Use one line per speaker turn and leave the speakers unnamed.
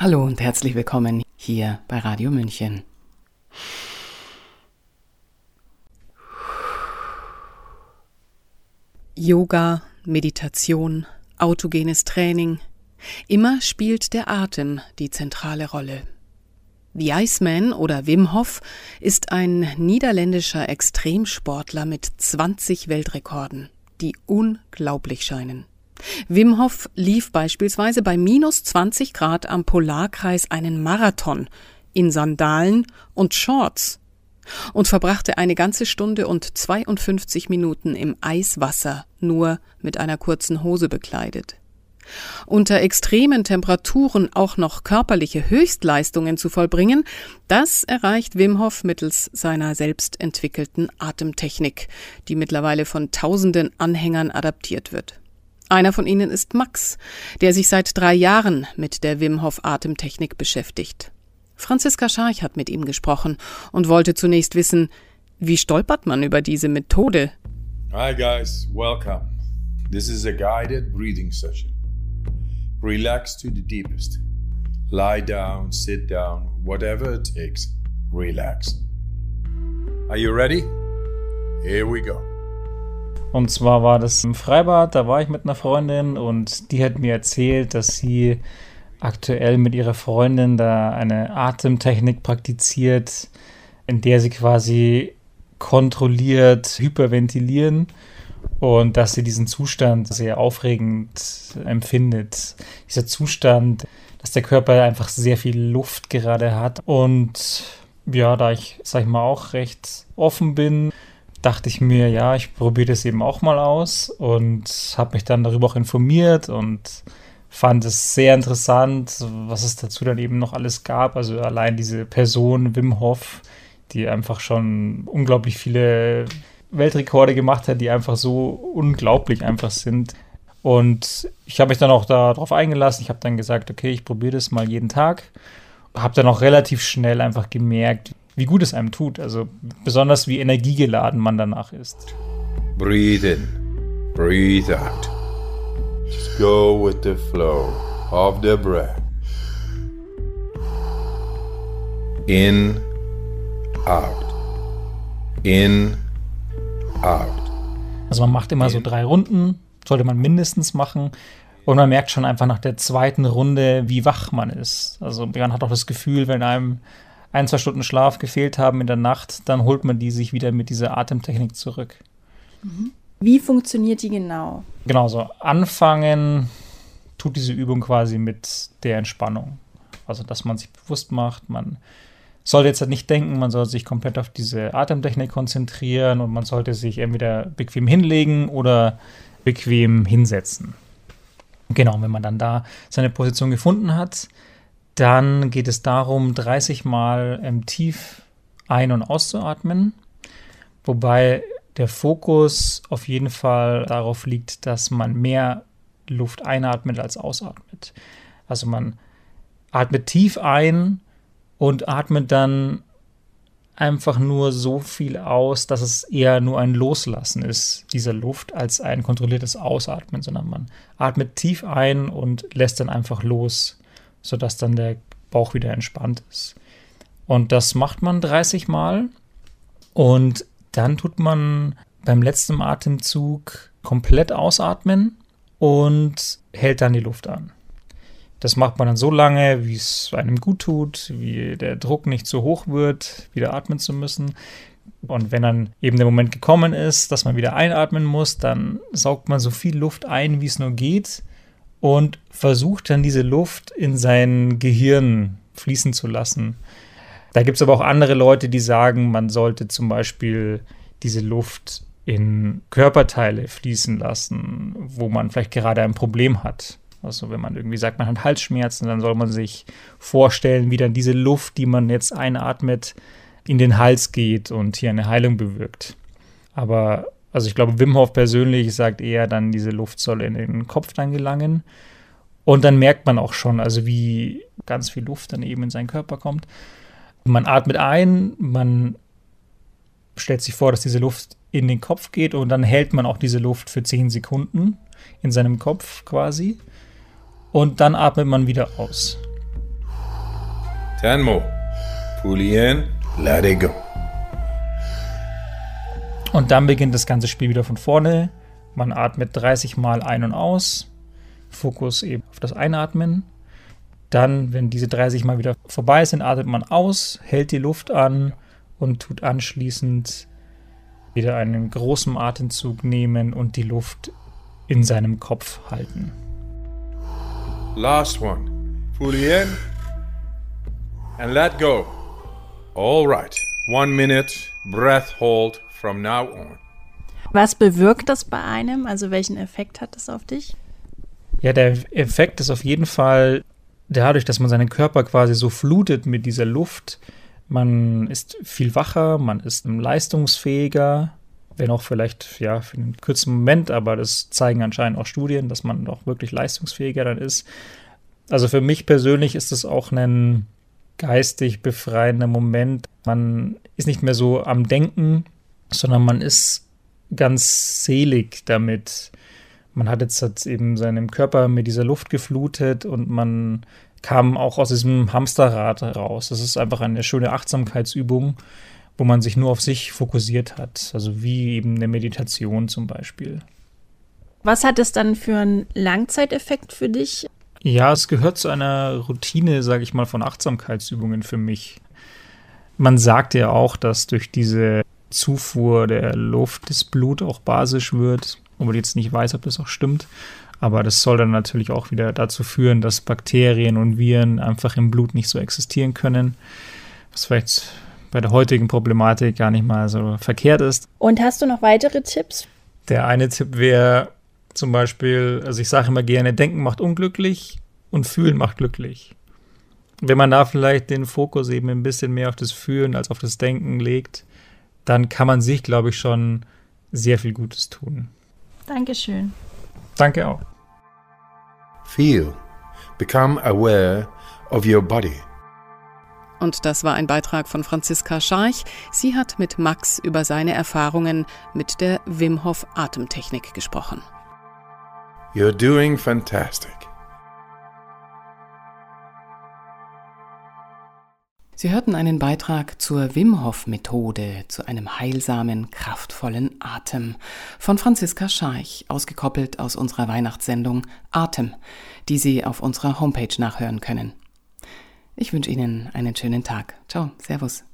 Hallo und herzlich willkommen hier bei Radio München. Yoga, Meditation, autogenes Training. Immer spielt der Atem die zentrale Rolle. The Iceman oder Wim Hof ist ein niederländischer Extremsportler mit 20 Weltrekorden, die unglaublich scheinen. Wim Hof lief beispielsweise bei minus 20 Grad am Polarkreis einen Marathon in Sandalen und Shorts und verbrachte eine ganze Stunde und 52 Minuten im Eiswasser, nur mit einer kurzen Hose bekleidet. Unter extremen Temperaturen auch noch körperliche Höchstleistungen zu vollbringen, das erreicht Wim Hof mittels seiner selbst entwickelten Atemtechnik, die mittlerweile von tausenden Anhängern adaptiert wird. Einer von ihnen ist Max, der sich seit drei Jahren mit der Wim Hof Atemtechnik beschäftigt. Franziska Scharch hat mit ihm gesprochen und wollte zunächst wissen, wie stolpert man über diese Methode?
Hi guys, welcome. This is a guided breathing session. Relax to the deepest. Lie down, sit down, whatever it takes. Relax. Are you ready? Here we go.
Und zwar war das im Freibad, da war ich mit einer Freundin und die hat mir erzählt, dass sie aktuell mit ihrer Freundin da eine Atemtechnik praktiziert, in der sie quasi kontrolliert hyperventilieren und dass sie diesen Zustand sehr aufregend empfindet. Dieser Zustand, dass der Körper einfach sehr viel Luft gerade hat und ja, da ich, sag ich mal, auch recht offen bin, dachte ich mir, ja, ich probiere das eben auch mal aus und habe mich dann darüber auch informiert und fand es sehr interessant, was es dazu dann eben noch alles gab. Also allein diese Person Wim Hof, die einfach schon unglaublich viele Weltrekorde gemacht hat, die einfach so unglaublich einfach sind. Und ich habe mich dann auch darauf eingelassen. Ich habe dann gesagt, okay, ich probiere das mal jeden Tag. Habe dann auch relativ schnell einfach gemerkt, wie gut es einem tut. Also besonders wie energiegeladen man danach ist.
Breathe in, breathe out. Just go with the flow of the breath. In, out. In, out.
Also man macht immer so drei Runden, sollte man mindestens machen. Und man merkt schon einfach nach der zweiten Runde, wie wach man ist. Also man hat auch das Gefühl, wenn einem ein, zwei Stunden Schlaf gefehlt haben in der Nacht, dann holt man die sich wieder mit dieser Atemtechnik zurück.
Mhm. Wie funktioniert die genau?
Genau so. Anfangen tut diese Übung quasi mit der Entspannung. Also, dass man sich bewusst macht, man sollte jetzt halt nicht denken, man sollte sich komplett auf diese Atemtechnik konzentrieren und man sollte sich entweder bequem hinlegen oder bequem hinsetzen. Genau, wenn man dann da seine Position gefunden hat, dann geht es darum, 30 Mal ähm, tief ein- und auszuatmen, wobei der Fokus auf jeden Fall darauf liegt, dass man mehr Luft einatmet als ausatmet. Also man atmet tief ein und atmet dann einfach nur so viel aus, dass es eher nur ein Loslassen ist dieser Luft als ein kontrolliertes Ausatmen, sondern man atmet tief ein und lässt dann einfach los sodass dann der Bauch wieder entspannt ist. Und das macht man 30 Mal und dann tut man beim letzten Atemzug komplett ausatmen und hält dann die Luft an. Das macht man dann so lange, wie es einem gut tut, wie der Druck nicht so hoch wird, wieder atmen zu müssen. Und wenn dann eben der Moment gekommen ist, dass man wieder einatmen muss, dann saugt man so viel Luft ein, wie es nur geht und versucht dann diese Luft in sein Gehirn fließen zu lassen. Da gibt es aber auch andere Leute, die sagen, man sollte zum Beispiel diese Luft in Körperteile fließen lassen, wo man vielleicht gerade ein Problem hat. Also wenn man irgendwie sagt, man hat Halsschmerzen, dann soll man sich vorstellen, wie dann diese Luft, die man jetzt einatmet, in den Hals geht und hier eine Heilung bewirkt. Aber also ich glaube, Wim Hof persönlich sagt eher dann, diese Luft soll in den Kopf dann gelangen. Und dann merkt man auch schon, also wie ganz viel Luft dann eben in seinen Körper kommt. Man atmet ein, man stellt sich vor, dass diese Luft in den Kopf geht und dann hält man auch diese Luft für 10 Sekunden in seinem Kopf quasi. Und dann atmet man wieder aus.
10 more. Fully in, let it go.
Und dann beginnt das ganze Spiel wieder von vorne. Man atmet 30 Mal ein und aus. Fokus eben auf das Einatmen. Dann, wenn diese 30 Mal wieder vorbei sind, atmet man aus, hält die Luft an und tut anschließend wieder einen großen Atemzug nehmen und die Luft in seinem Kopf halten.
Last one. Fully in and let go. All right. One minute breath hold from now on.
Was bewirkt das bei einem? Also welchen Effekt hat das auf dich?
Ja, der Effekt ist auf jeden Fall dadurch, dass man seinen Körper quasi so flutet mit dieser Luft. Man ist viel wacher, man ist leistungsfähiger, wenn auch vielleicht ja für einen kurzen Moment, aber das zeigen anscheinend auch Studien, dass man doch wirklich leistungsfähiger dann ist. Also für mich persönlich ist es auch ein geistig befreiender Moment. Man ist nicht mehr so am Denken, sondern man ist ganz selig damit. Man hat jetzt halt eben seinem Körper mit dieser Luft geflutet und man kam auch aus diesem Hamsterrad raus. Das ist einfach eine schöne Achtsamkeitsübung, wo man sich nur auf sich fokussiert hat. Also wie eben eine Meditation zum Beispiel.
Was hat es dann für einen Langzeiteffekt für dich?
Ja, es gehört zu einer Routine, sage ich mal, von Achtsamkeitsübungen für mich. Man sagt ja auch, dass durch diese Zufuhr der Luft das Blut auch basisch wird, obwohl ich jetzt nicht weiß, ob das auch stimmt. Aber das soll dann natürlich auch wieder dazu führen, dass Bakterien und Viren einfach im Blut nicht so existieren können. Was vielleicht bei der heutigen Problematik gar nicht mal so verkehrt ist.
Und hast du noch weitere Tipps?
Der eine Tipp wäre zum Beispiel, also ich sage immer gerne, denken macht unglücklich und fühlen macht glücklich. Wenn man da vielleicht den Fokus eben ein bisschen mehr auf das Fühlen als auf das Denken legt, dann kann man sich, glaube ich, schon sehr viel Gutes tun.
Dankeschön.
Danke auch.
Feel. Become aware of your body.
Und das war ein Beitrag von Franziska Scharch. Sie hat mit Max über seine Erfahrungen mit der Wim Hof Atemtechnik gesprochen.
You're doing fantastic.
Sie hörten einen Beitrag zur Wim Hof Methode zu einem heilsamen, kraftvollen Atem von Franziska Scharch, ausgekoppelt aus unserer Weihnachtssendung Atem, die Sie auf unserer Homepage nachhören können. Ich wünsche Ihnen einen schönen Tag. Ciao, Servus.